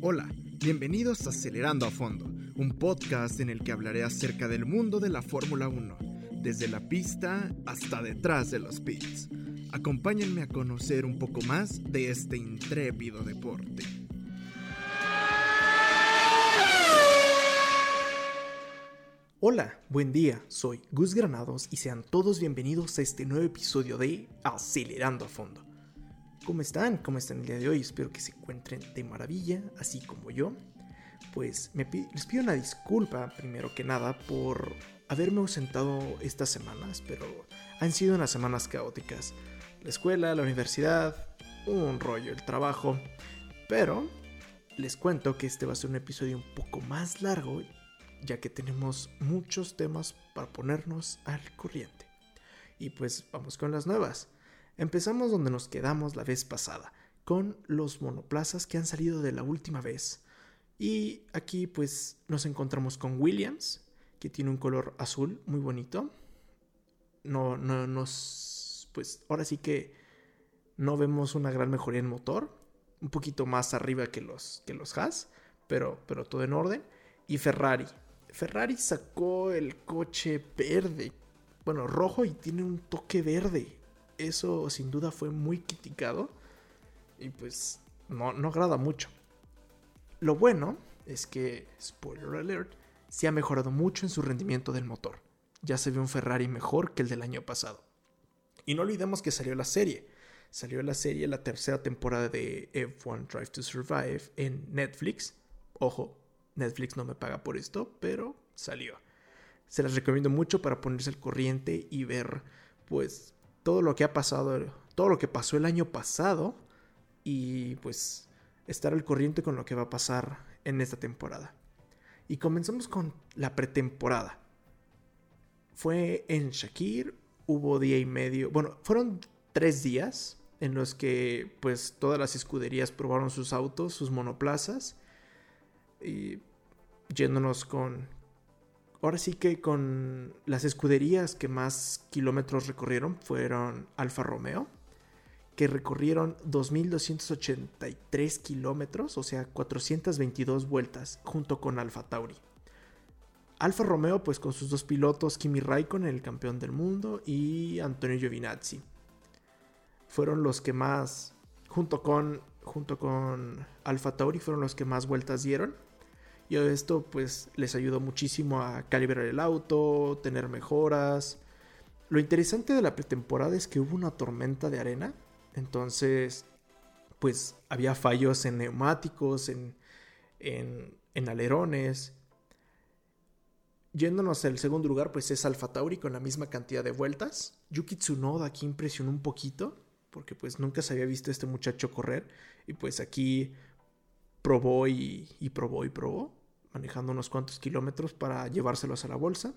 Hola, bienvenidos a Acelerando a Fondo, un podcast en el que hablaré acerca del mundo de la Fórmula 1, desde la pista hasta detrás de los pits. Acompáñenme a conocer un poco más de este intrépido deporte. Hola, buen día, soy Gus Granados y sean todos bienvenidos a este nuevo episodio de Acelerando a Fondo. ¿Cómo están? ¿Cómo están el día de hoy? Espero que se encuentren de maravilla, así como yo. Pues les pido una disculpa, primero que nada, por haberme ausentado estas semanas, pero han sido unas semanas caóticas. La escuela, la universidad, un rollo, el trabajo. Pero les cuento que este va a ser un episodio un poco más largo ya que tenemos muchos temas para ponernos al corriente. Y pues vamos con las nuevas. Empezamos donde nos quedamos la vez pasada, con los monoplazas que han salido de la última vez. Y aquí pues nos encontramos con Williams, que tiene un color azul muy bonito. No, no nos... Pues ahora sí que no vemos una gran mejoría en motor. Un poquito más arriba que los, que los Haas, pero, pero todo en orden. Y Ferrari, Ferrari sacó el coche verde, bueno, rojo y tiene un toque verde. Eso sin duda fue muy criticado y pues no, no agrada mucho. Lo bueno es que, spoiler alert, se ha mejorado mucho en su rendimiento del motor. Ya se ve un Ferrari mejor que el del año pasado. Y no olvidemos que salió la serie. Salió la serie la tercera temporada de F1 Drive to Survive en Netflix. Ojo, Netflix no me paga por esto, pero salió. Se las recomiendo mucho para ponerse al corriente y ver, pues, todo lo que ha pasado, todo lo que pasó el año pasado y, pues, estar al corriente con lo que va a pasar en esta temporada. Y comenzamos con la pretemporada. Fue en Shakir, hubo día y medio, bueno, fueron tres días en los que, pues, todas las escuderías probaron sus autos, sus monoplazas y yéndonos con... Ahora sí que con las escuderías que más kilómetros recorrieron fueron Alfa Romeo, que recorrieron 2.283 kilómetros, o sea, 422 vueltas, junto con Alfa Tauri. Alfa Romeo, pues con sus dos pilotos, Kimi Raikkonen, el campeón del mundo, y Antonio Giovinazzi. Fueron los que más, junto con, junto con Alfa Tauri, fueron los que más vueltas dieron. Y esto pues les ayudó muchísimo a calibrar el auto, tener mejoras. Lo interesante de la pretemporada es que hubo una tormenta de arena. Entonces pues había fallos en neumáticos, en, en, alerones. Yéndonos al segundo lugar, pues es Alfa Tauri con la misma cantidad de vueltas. Yuki Tsunoda aquí impresionó un poquito, porque pues nunca se había visto este muchacho correr. Y pues aquí probó y probó y probó manejando unos cuantos kilómetros para llevárselos a la bolsa.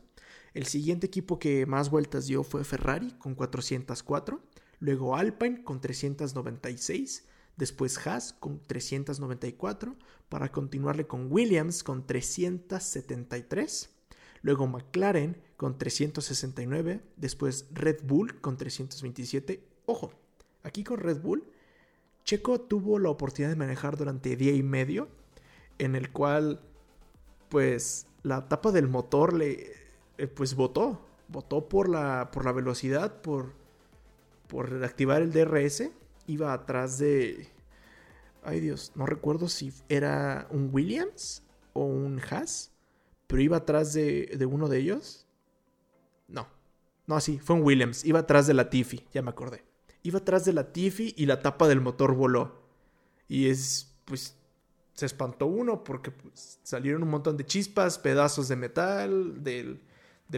El siguiente equipo que más vueltas dio fue Ferrari con 404, luego Alpine con 396, después Haas con 394, para continuarle con Williams con 373, luego McLaren con 369, después Red Bull con 327. Ojo, aquí con Red Bull, Checo tuvo la oportunidad de manejar durante día y medio, en el cual pues la tapa del motor le, eh, pues votó, votó por la, por la velocidad, por, por activar el DRS, iba atrás de, ay Dios, no recuerdo si era un Williams o un Haas, pero iba atrás de, de uno de ellos. No, no, sí, fue un Williams, iba atrás de la Tiffy, ya me acordé. Iba atrás de la Tiffy y la tapa del motor voló. Y es, pues, se espantó uno porque pues, salieron un montón de chispas, pedazos de metal, del,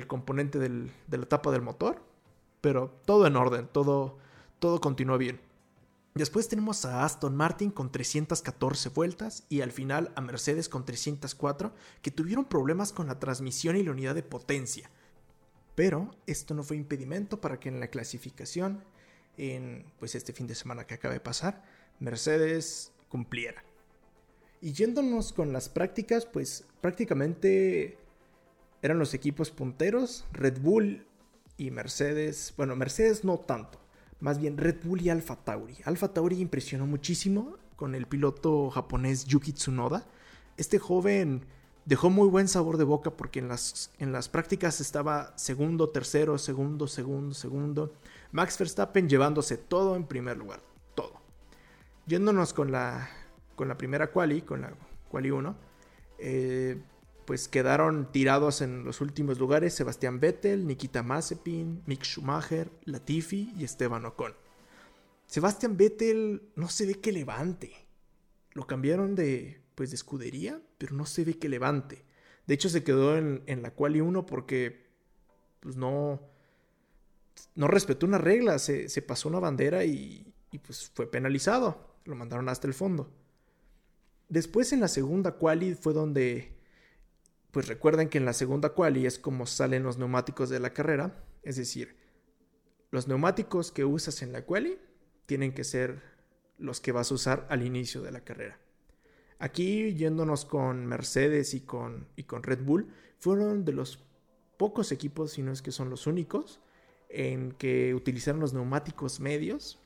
componente de la tapa del motor. Pero todo en orden, todo, todo continuó bien. Después tenemos a Aston Martin con 314 vueltas y al final a Mercedes con 304 que tuvieron problemas con la transmisión y la unidad de potencia. Pero esto no fue impedimento para que en la clasificación, en pues este fin de semana que acaba de pasar, Mercedes cumpliera. Y yéndonos con las prácticas, pues prácticamente eran los equipos punteros, Red Bull y Mercedes. Bueno, Mercedes no tanto, más bien Red Bull y Alfa Tauri. Alfa Tauri impresionó muchísimo con el piloto japonés Yuki Tsunoda. Este joven dejó muy buen sabor de boca porque en las, en las prácticas estaba segundo, tercero, segundo, segundo, segundo. Max Verstappen llevándose todo en primer lugar, todo. Yéndonos con la, con la primera quali, con la quali 1, eh, pues quedaron tirados en los últimos lugares Sebastián Vettel, Nikita Mazepin, Mick Schumacher, Latifi y Esteban Ocon. Sebastián Vettel no se ve que levante. Lo cambiaron de, pues, de escudería, pero no se ve que levante. De hecho, se quedó en, la quali 1 porque pues, no, no respetó una regla. Se, pasó una bandera y, y pues fue penalizado. Lo mandaron hasta el fondo. Después en la segunda quali fue donde pues recuerden que en la segunda quali es como salen los neumáticos de la carrera, es decir, los neumáticos que usas en la quali tienen que ser los que vas a usar al inicio de la carrera. Aquí, yéndonos con Mercedes y con, y con Red Bull, fueron de los pocos equipos, si no es que son los únicos, en que utilizaron los neumáticos medios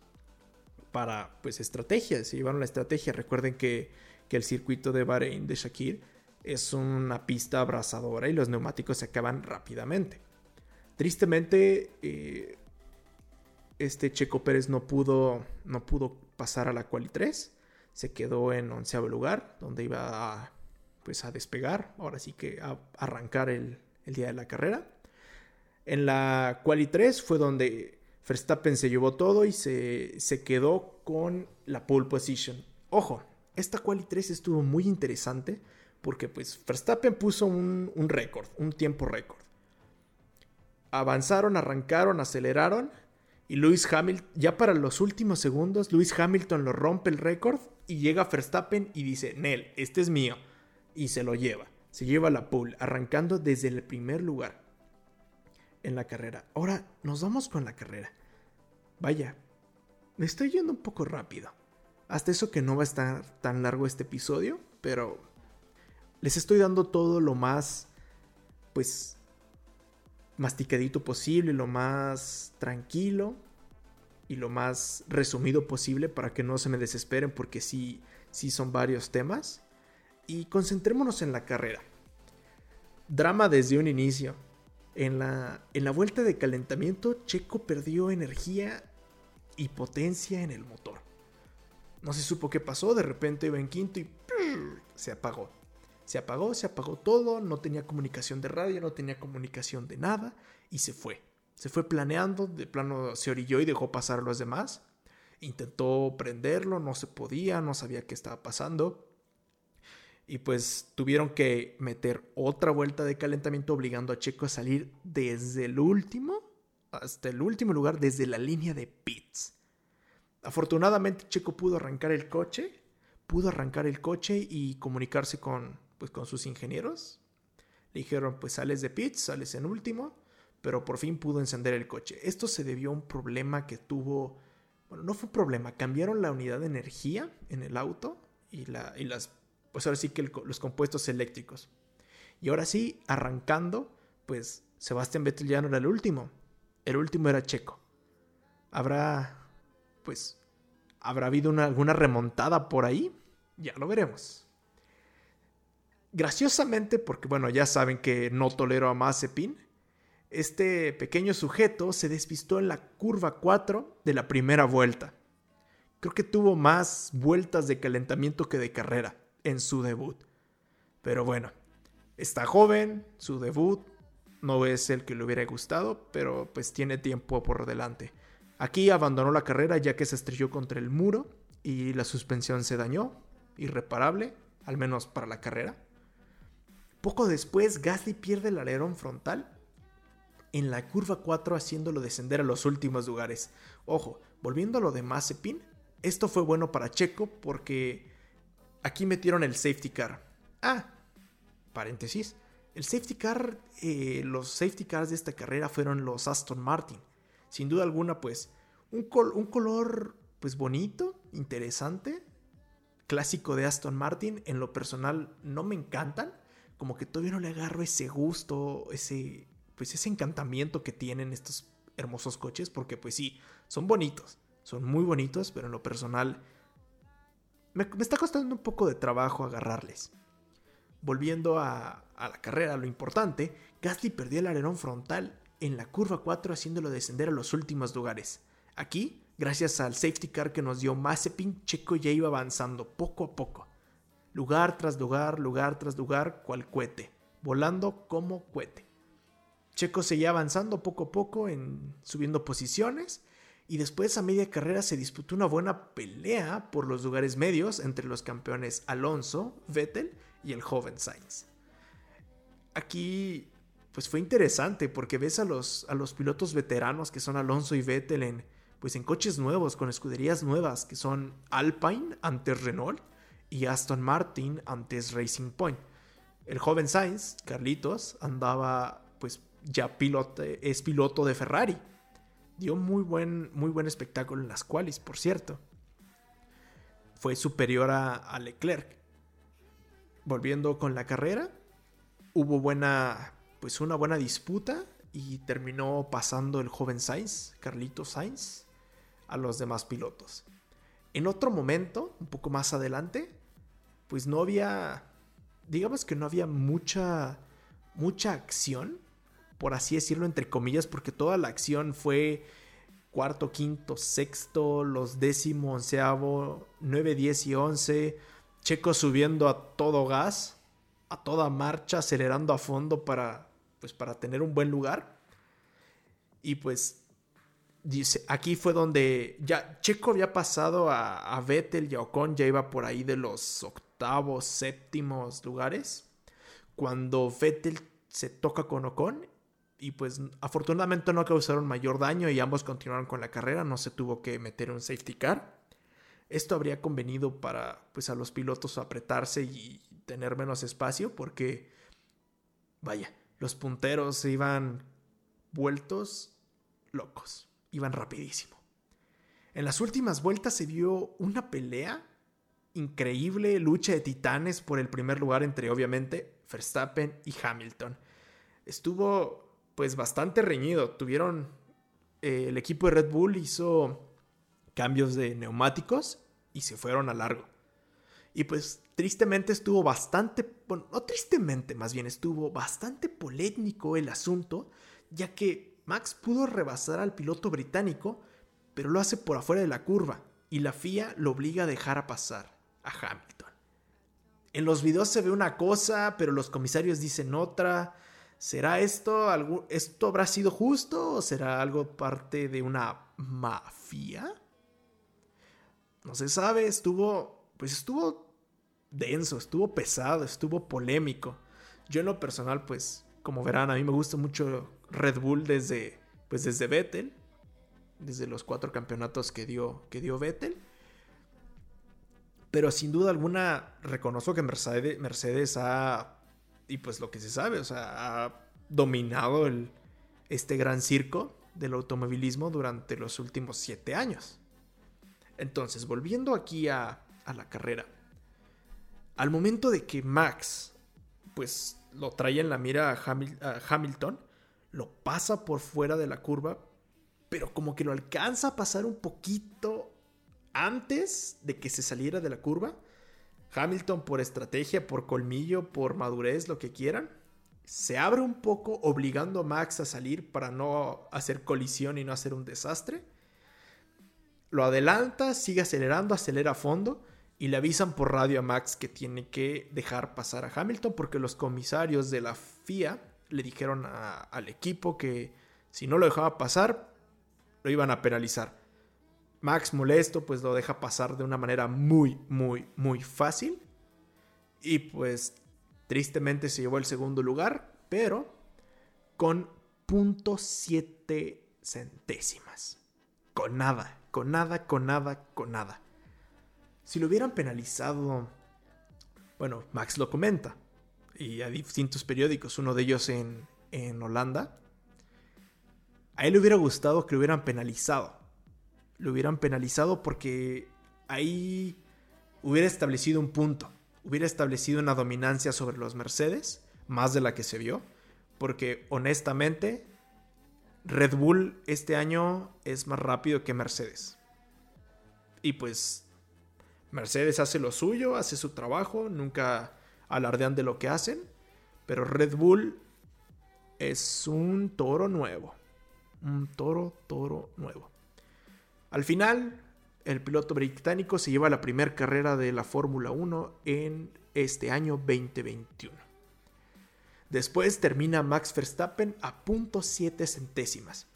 para, pues, estrategias. Se llevaron la estrategia. Recuerden que, que el circuito de Bahrein de Shakir es una pista abrasadora y los neumáticos se acaban rápidamente. Tristemente, eh, este Checo Pérez no pudo, no pudo pasar a la quali 3. Se quedó en onceavo lugar, donde iba a, pues a despegar, ahora sí que a arrancar el, día de la carrera. En la quali 3 fue donde Verstappen se llevó todo y se, se quedó con la pole position. Ojo, esta quali 3 estuvo muy interesante porque pues Verstappen puso un, récord, un tiempo récord. Avanzaron, arrancaron, aceleraron y Lewis Hamilton, ya para los últimos segundos, Lewis Hamilton lo rompe el récord y llega Verstappen y dice, Nel, este es mío. Y se lo lleva. Se lleva la pole, arrancando desde el primer lugar en la carrera. Ahora nos vamos con la carrera. Vaya, me estoy yendo un poco rápido. Hasta eso que no va a estar tan largo este episodio, pero les estoy dando todo lo más, pues, masticadito posible, lo más tranquilo y lo más resumido posible para que no se me desesperen porque sí, sí son varios temas. Y concentrémonos en la carrera. Drama desde un inicio. En la, en la vuelta de calentamiento, Checo perdió energía y potencia en el motor. No se supo qué pasó, de repente iba en quinto y se apagó. Se apagó, se apagó todo, no tenía comunicación de radio, no tenía comunicación de nada y se fue. Se fue planeando, de plano se orilló y dejó pasar a los demás. Intentó prenderlo, no se podía, no sabía qué estaba pasando. Y pues tuvieron que meter otra vuelta de calentamiento obligando a Checo a salir desde el último hasta el último lugar, desde la línea de pits. Afortunadamente Checo pudo arrancar el coche, pudo arrancar el coche y comunicarse con, pues con sus ingenieros. Le dijeron, pues sales de pits, sales en último, pero por fin pudo encender el coche. Esto se debió a un problema que tuvo, bueno, no fue un problema, cambiaron la unidad de energía en el auto y, la, y las, pues ahora sí que los compuestos eléctricos. Y ahora sí, arrancando, pues Sebastián Vettel ya no era el último, el último era Checo. Habrá, pues, habrá habido alguna remontada por ahí, ya lo veremos. Graciosamente, porque bueno, ya saben que no tolero a Mazepin, este pequeño sujeto se despistó en la curva 4 de la primera vuelta. Creo que tuvo más vueltas de calentamiento que de carrera en su debut. Pero bueno, está joven, su debut no es el que le hubiera gustado, pero pues tiene tiempo por delante. Aquí abandonó la carrera ya que se estrelló contra el muro y la suspensión se dañó, irreparable, al menos para la carrera. Poco después, Gasly pierde el alerón frontal en la curva 4 haciéndolo descender a los últimos lugares. Ojo, volviendo a lo de Mazepin, esto fue bueno para Checo porque aquí metieron el safety car. Ah, paréntesis. El safety car, eh, los safety cars de esta carrera fueron los Aston Martin. Sin duda alguna, pues, un, un color, pues, bonito, interesante, clásico de Aston Martin. En lo personal, no me encantan como que todavía no le agarro ese gusto, ese, pues ese encantamiento que tienen estos hermosos coches, porque pues sí, son bonitos, son muy bonitos, pero en lo personal me, está costando un poco de trabajo agarrarles. Volviendo a, a la carrera, lo importante, Gasly perdió el alerón frontal en la curva 4 haciéndolo descender a los últimos lugares. Aquí, gracias al safety car que nos dio Mazepin, Checo ya iba avanzando poco a poco. Lugar tras lugar, lugar tras lugar, cual cohete, volando como cohete. Checo seguía avanzando poco a poco en subiendo posiciones y después a media carrera se disputó una buena pelea por los lugares medios entre los campeones Alonso, Vettel y el joven Sainz. Aquí pues fue interesante porque ves a los, a los pilotos veteranos que son Alonso y Vettel en, pues en coches nuevos, con escuderías nuevas, que son Alpine antes Renault y Aston Martin antes Racing Point. El joven Sainz, Carlitos, andaba pues ya piloto, es piloto de Ferrari. Dio muy buen, muy buen espectáculo en las qualis, por cierto. Fue superior a, a Leclerc. Volviendo con la carrera, hubo buena pues una buena disputa y terminó pasando el joven Sainz, Carlito Sainz, a los demás pilotos. En otro momento, un poco más adelante, pues no había, digamos que no había mucha, mucha acción, por así decirlo, entre comillas, porque toda la acción fue cuarto, quinto, sexto, los décimo, onceavo, nueve, diez y once, Checo subiendo a todo gas, a toda marcha, acelerando a fondo para pues para tener un buen lugar. Y pues dice, aquí fue donde ya Checo había pasado a, a Vettel y a Ocon, ya iba por ahí de los octavos, séptimos lugares. Cuando Vettel se toca con Ocon y pues afortunadamente no causaron mayor daño y ambos continuaron con la carrera, no se tuvo que meter un safety car. Esto habría convenido para pues a los pilotos apretarse y tener menos espacio porque vaya, los punteros iban vueltos locos, iban rapidísimo. En las últimas vueltas se dio una pelea increíble, lucha de titanes por el primer lugar entre obviamente Verstappen y Hamilton. Estuvo pues bastante reñido, tuvieron eh, el equipo de Red Bull hizo cambios de neumáticos y se fueron a largo. Y pues tristemente estuvo bastante, bueno, no tristemente, más bien estuvo bastante polémico el asunto, ya que Max pudo rebasar al piloto británico, pero lo hace por afuera de la curva, y la FIA lo obliga a dejar a pasar a Hamilton. En los videos se ve una cosa, pero los comisarios dicen otra. ¿Será esto algo, esto habrá sido justo o será algo parte de una mafia? No se sabe, estuvo, pues estuvo denso, estuvo pesado, estuvo polémico. Yo en lo personal, pues, como verán, a mí me gusta mucho Red Bull desde, pues, desde Vettel, desde los cuatro campeonatos que dio, que dio Vettel. Pero sin duda alguna reconozco que Mercedes, Mercedes ha, y pues lo que se sabe, o sea, ha dominado el, este gran circo del automovilismo durante los últimos siete años. Entonces, volviendo aquí a, a la carrera. Al momento de que Max, pues lo trae en la mira a, Hamilton, lo pasa por fuera de la curva, pero como que lo alcanza a pasar un poquito antes de que se saliera de la curva. Hamilton por estrategia, por colmillo, por madurez, lo que quieran, se abre un poco obligando a Max a salir para no hacer colisión y no hacer un desastre. Lo adelanta, sigue acelerando, acelera a fondo y le avisan por radio a Max que tiene que dejar pasar a Hamilton porque los comisarios de la FIA le dijeron al equipo que si no lo dejaba pasar, lo iban a penalizar. Max molesto, pues lo deja pasar de una manera muy, muy, muy fácil. Y pues tristemente se llevó el segundo lugar, pero con .7 centésimas. Con nada, con nada, con nada, con nada. Si lo hubieran penalizado, bueno, Max lo comenta, y a distintos periódicos, uno de ellos en, en Holanda, a él le hubiera gustado que lo hubieran penalizado. Lo hubieran penalizado porque ahí hubiera establecido un punto, hubiera establecido una dominancia sobre los Mercedes, más de la que se vio, porque honestamente Red Bull este año es más rápido que Mercedes. Y pues Mercedes hace lo suyo, hace su trabajo, nunca alardean de lo que hacen, pero Red Bull es un toro nuevo. Un toro, toro nuevo. Al final, el piloto británico se lleva la primera carrera de la Fórmula 1 en este año 2021. Después termina Max Verstappen a .7 centésimas.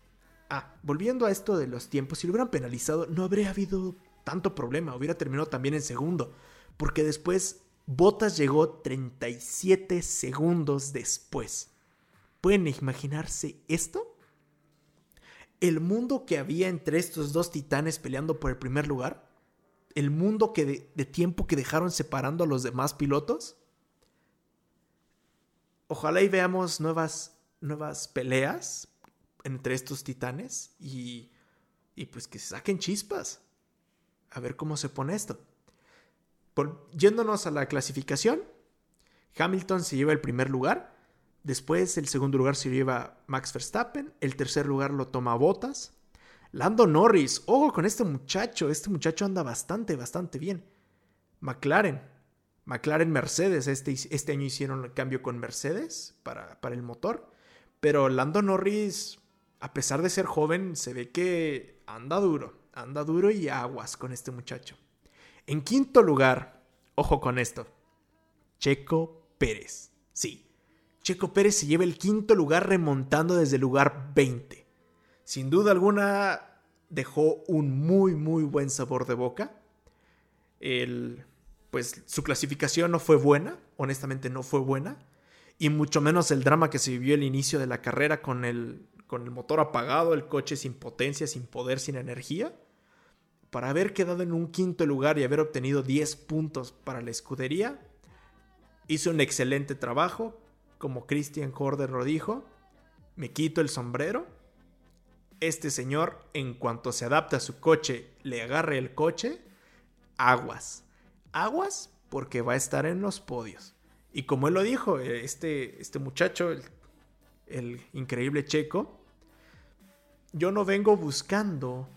Ah, volviendo a esto de los tiempos, si lo hubieran penalizado no habría habido tanto problema, hubiera terminado también en segundo, porque después Bottas llegó 37 segundos después. ¿Pueden imaginarse esto? El mundo que había entre estos dos titanes peleando por el primer lugar, el mundo que de, tiempo que dejaron separando a los demás pilotos, ojalá y veamos nuevas, nuevas peleas entre estos titanes y, y pues que se saquen chispas. A ver cómo se pone esto. Por, yéndonos a la clasificación, Hamilton se lleva el primer lugar. Después el segundo lugar se lleva Max Verstappen. El tercer lugar lo toma Bottas. Lando Norris. Ojo con este muchacho. Este muchacho anda bastante, bastante bien. McLaren. McLaren Mercedes. Este, este año hicieron el cambio con Mercedes para, para el motor. Pero Lando Norris, a pesar de ser joven, se ve que anda duro. Anda duro y aguas con este muchacho. En quinto lugar, ojo con esto, Checo Pérez. Sí, Checo Pérez se lleva el quinto lugar remontando desde el lugar 20. Sin duda alguna dejó un muy muy buen sabor de boca. El, pues su clasificación no fue buena, honestamente no fue buena, y mucho menos el drama que se vivió al inicio de la carrera con el, con el motor apagado, el coche sin potencia, sin poder, sin energía para haber quedado en un quinto lugar y haber obtenido 10 puntos para la escudería, hizo un excelente trabajo, como Christian Horder lo dijo, me quito el sombrero. Este señor, en cuanto se adapta a su coche, le agarre el coche, aguas. Aguas porque va a estar en los podios. Y como él lo dijo, este, este muchacho, el, el increíble checo, yo no vengo buscando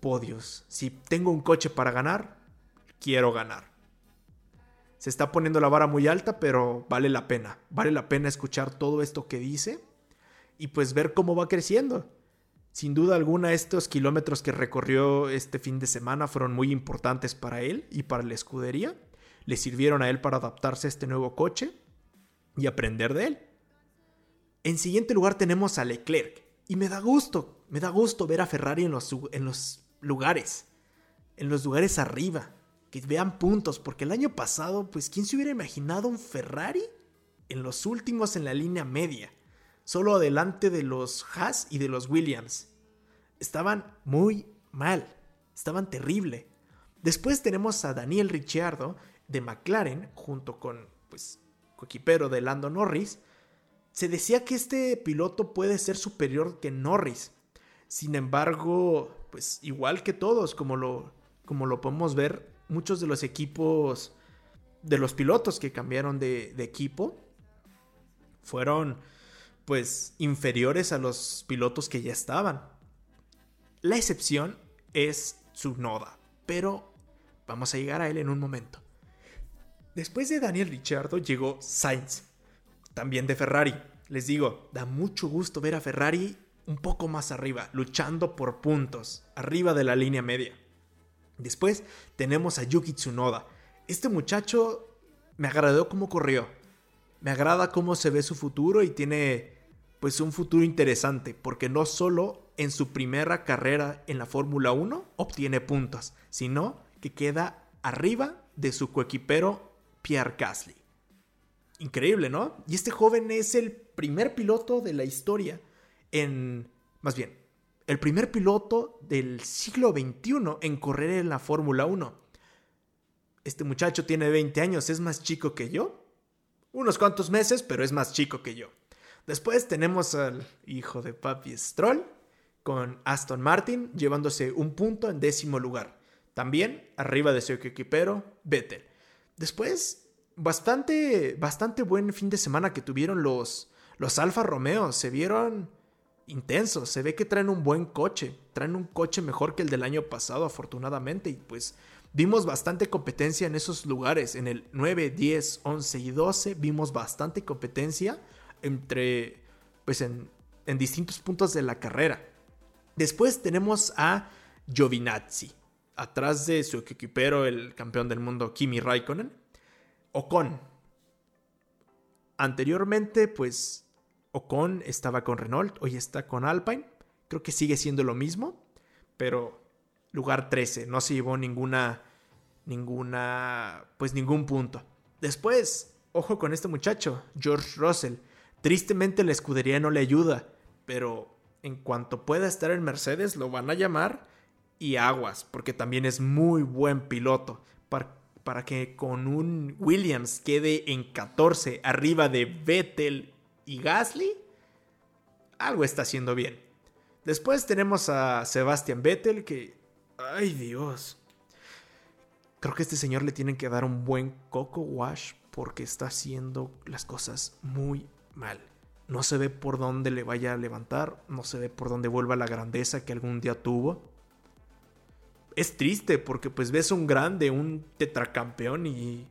podios. Si tengo un coche para ganar, quiero ganar. Se está poniendo la vara muy alta, pero vale la pena. Vale la pena escuchar todo esto que dice y pues ver cómo va creciendo. Sin duda alguna, estos kilómetros que recorrió este fin de semana fueron muy importantes para él y para la escudería. Le sirvieron a él para adaptarse a este nuevo coche y aprender de él. En siguiente lugar tenemos a Leclerc. Y me da gusto, me da gusto ver a Ferrari en los, en los lugares, en los lugares arriba, que vean puntos, porque el año pasado, pues, ¿quién se hubiera imaginado un Ferrari en los últimos en la línea media? Solo adelante de los Haas y de los Williams. Estaban muy mal, estaban terrible. Después tenemos a Daniel Ricciardo de McLaren, junto con, pues, coequipero de Lando Norris. Se decía que este piloto puede ser superior que Norris. Sin embargo, pues igual que todos, como lo, como lo podemos ver, muchos de los equipos, de los pilotos que cambiaron de, equipo, fueron pues inferiores a los pilotos que ya estaban. La excepción es Tsunoda, pero vamos a llegar a él en un momento. Después de Daniel Ricciardo llegó Sainz, también de Ferrari. Les digo, da mucho gusto ver a Ferrari un poco más arriba, luchando por puntos, arriba de la línea media. Después tenemos a Yuki Tsunoda. Este muchacho me agradó cómo corrió. Me agrada cómo se ve su futuro y tiene pues un futuro interesante, porque no solo en su primera carrera en la Fórmula 1 obtiene puntos, sino que queda arriba de su coequipero Pierre Gasly. Increíble, ¿no? Y este joven es el primer piloto de la historia en, más bien, el primer piloto del siglo XXI en correr en la Fórmula 1. Este muchacho tiene 20 años, es más chico que yo. Unos cuantos meses, pero es más chico que yo. Después tenemos al hijo de Papi Stroll con Aston Martin llevándose un punto en décimo lugar. También arriba de su equipero Vettel. Después, bastante, bastante buen fin de semana que tuvieron los, los Alfa Romeo. Se vieron intensos. Se ve que traen un buen coche. Traen un coche mejor que el del año pasado, afortunadamente. Y pues vimos bastante competencia en esos lugares. En el 9, 10, 11 y 12 vimos bastante competencia entre, pues en, en distintos puntos de la carrera. Después tenemos a Giovinazzi, atrás de su equipero, el campeón del mundo Kimi Raikkonen. Ocon. Anteriormente, pues Ocon estaba con Renault, hoy está con Alpine. Creo que sigue siendo lo mismo, pero lugar 13, no se llevó ninguna ninguna pues ningún punto. Después, ojo con este muchacho, George Russell. Tristemente la escudería no le ayuda, pero en cuanto pueda estar en Mercedes lo van a llamar y aguas, porque también es muy buen piloto. Para, para que con un Williams quede en 14 arriba de Vettel y Gasly, algo está haciendo bien. Después tenemos a Sebastian Vettel que... ¡Ay Dios! Creo que a este señor le tienen que dar un buen coco wash porque está haciendo las cosas muy mal. No se ve por dónde le vaya a levantar, no se ve por dónde vuelva la grandeza que algún día tuvo. Es triste porque pues ves un grande, un tetracampeón y...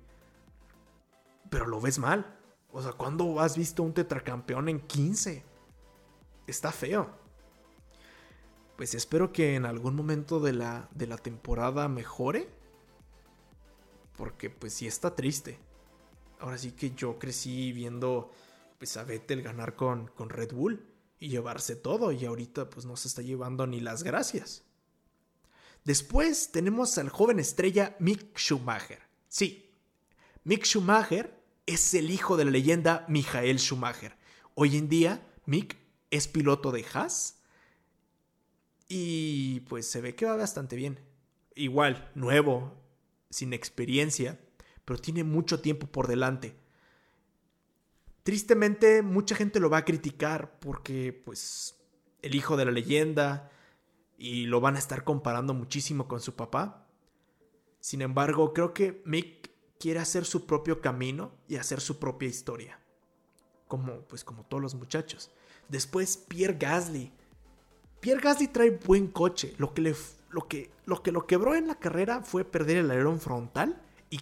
Pero lo ves mal. O sea, ¿cuándo has visto un tetracampeón en 15? Está feo. Pues espero que en algún momento de la, de la temporada mejore. Porque pues sí está triste. Ahora sí que yo crecí viendo pues a Vettel ganar con, con Red Bull y llevarse todo y ahorita pues no se está llevando ni las gracias. Después tenemos al joven estrella Mick Schumacher. Sí, Mick Schumacher es el hijo de la leyenda Michael Schumacher. Hoy en día, Mick es piloto de Haas y pues se ve que va bastante bien. Igual, nuevo, sin experiencia, pero tiene mucho tiempo por delante. Tristemente, mucha gente lo va a criticar porque, pues, el hijo de la leyenda y lo van a estar comparando muchísimo con su papá. Sin embargo, creo que Mick quiere hacer su propio camino y hacer su propia historia. Como, pues como todos los muchachos. Después Pierre Gasly. Pierre Gasly trae buen coche. Lo que, le, lo, que, lo que lo quebró en la carrera fue perder el alerón frontal y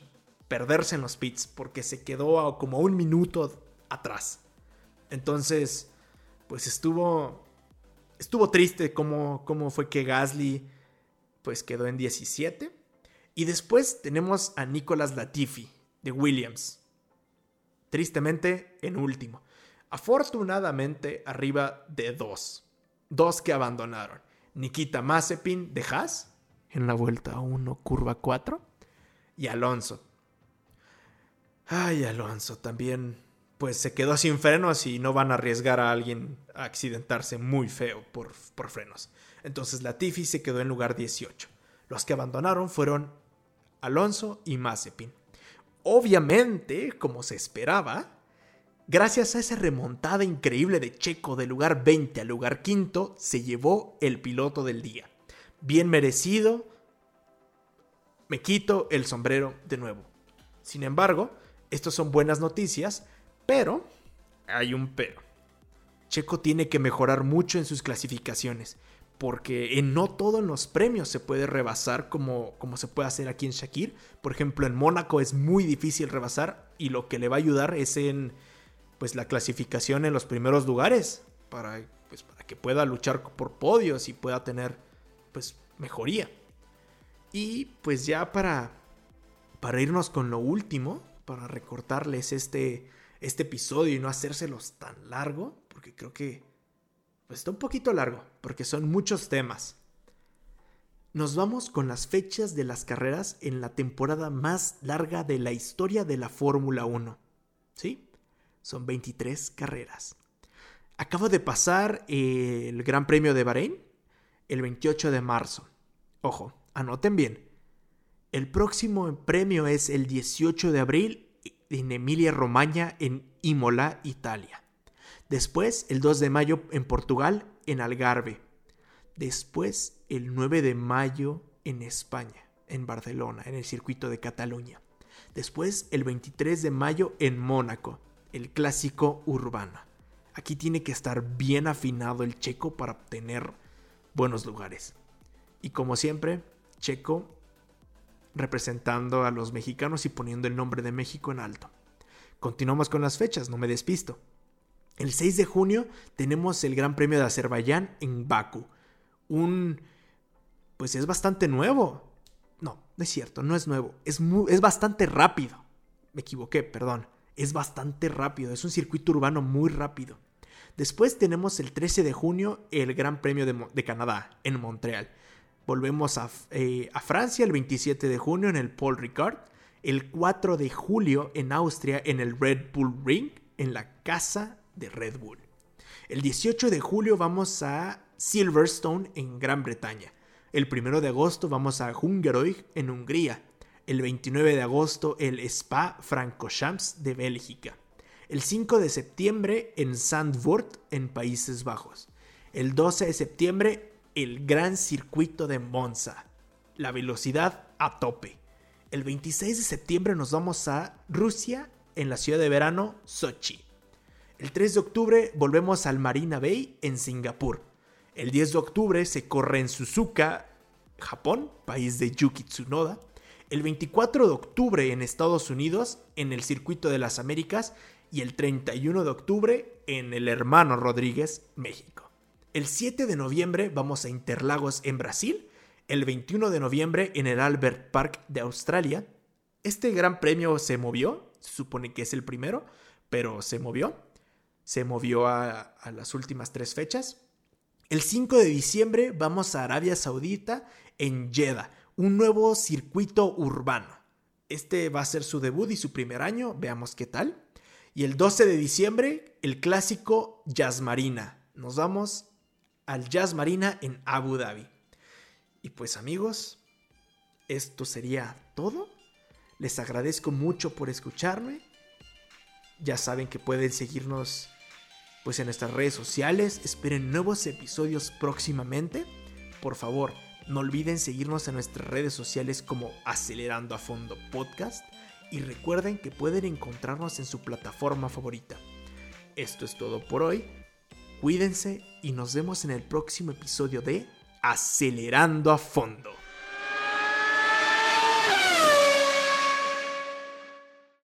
perderse en los pits. Porque se quedó como un minuto atrás. Entonces, pues estuvo... Estuvo triste cómo, cómo fue que Gasly pues quedó en 17 y después tenemos a Nicolas Latifi, de Williams. Tristemente, en último. Afortunadamente, arriba de dos. Dos que abandonaron. Nikita Mazepin de Haas, en la vuelta 1, curva 4. Y Alonso. Ay, Alonso también, pues se quedó sin frenos y no van a arriesgar a alguien a accidentarse muy feo por, por frenos. Entonces Latifi se quedó en lugar 18. Los que abandonaron fueron Alonso y Mazepin. Obviamente, como se esperaba, gracias a esa remontada increíble de Checo del lugar 20 al lugar quinto, se llevó el piloto del día. Bien merecido, me quito el sombrero de nuevo. Sin embargo, estas son buenas noticias, pero hay un pero. Checo tiene que mejorar mucho en sus clasificaciones porque en no todos los premios se puede rebasar como, como se puede hacer aquí en Shakir. Por ejemplo, en Mónaco es muy difícil rebasar y lo que le va a ayudar es en pues la clasificación en los primeros lugares para, pues, para que pueda luchar por podios y pueda tener pues mejoría. Y pues ya para, para irnos con lo último, para recortarles este, este episodio y no hacérselos tan largo, porque creo que pues está un poquito largo, porque son muchos temas. Nos vamos con las fechas de las carreras en la temporada más larga de la historia de la Fórmula 1. ¿Sí? Son 23 carreras. Acaba de pasar el Gran Premio de Bahrein el 28 de marzo. Ojo, anoten bien. El próximo premio es el 18 de abril en Emilia Romagna en Imola, Italia. Después, el 2 de mayo en Portugal, en Algarve. Después, el 9 de mayo en España, en Barcelona, en el circuito de Cataluña. Después, el 23 de mayo en Mónaco, el clásico urbano. Aquí tiene que estar bien afinado el Checo para obtener buenos lugares. Y como siempre, Checo representando a los mexicanos y poniendo el nombre de México en alto. Continuamos con las fechas, no me despisto. El 6 de junio tenemos el Gran Premio de Azerbaiyán en Baku. Un... pues es bastante nuevo. No, no es cierto, no es nuevo. Es, es bastante rápido. Me equivoqué, perdón. Es bastante rápido. Es un circuito urbano muy rápido. Después tenemos el 13 de junio el Gran Premio de, Canadá en Montreal. Volvemos a, eh, a, Francia el 27 de junio en el Paul Ricard. El 4 de julio en Austria en el Red Bull Ring en la casa de Red Bull. El 18 de julio vamos a Silverstone en Gran Bretaña. El 1 de agosto vamos a Hungaroy en Hungría. El 29 de agosto el Spa Francorchamps de Bélgica. El 5 de septiembre en Zandvoort en Países Bajos. El 12 de septiembre el Gran Circuito de Monza. La velocidad a tope. El 26 de septiembre nos vamos a Rusia en la ciudad de verano Sochi. El 3 de octubre volvemos al Marina Bay en Singapur. El 10 de octubre se corre en Suzuka, Japón, país de Yuki Tsunoda. El 24 de octubre en Estados Unidos, en el Circuito de las Américas. Y el 31 de octubre en el Hermano Rodríguez, México. El 7 de noviembre vamos a Interlagos en Brasil. El 21 de noviembre en el Albert Park de Australia. Este gran premio se movió, se supone que es el primero, pero se movió se movió a, las últimas tres fechas. El 5 de diciembre vamos a Arabia Saudita en Jeddah, un nuevo circuito urbano. Este va a ser su debut y su primer año, veamos qué tal. Y el 12 de diciembre, el clásico Jazz Marina. Nos vamos al Jazz Marina en Abu Dhabi. Y pues amigos, esto sería todo. Les agradezco mucho por escucharme. Ya saben que pueden seguirnos pues en nuestras redes sociales. Esperen nuevos episodios próximamente. Por favor, no olviden seguirnos en nuestras redes sociales como Acelerando a Fondo Podcast. Y recuerden que pueden encontrarnos en su plataforma favorita. Esto es todo por hoy. Cuídense y nos vemos en el próximo episodio de Acelerando a Fondo.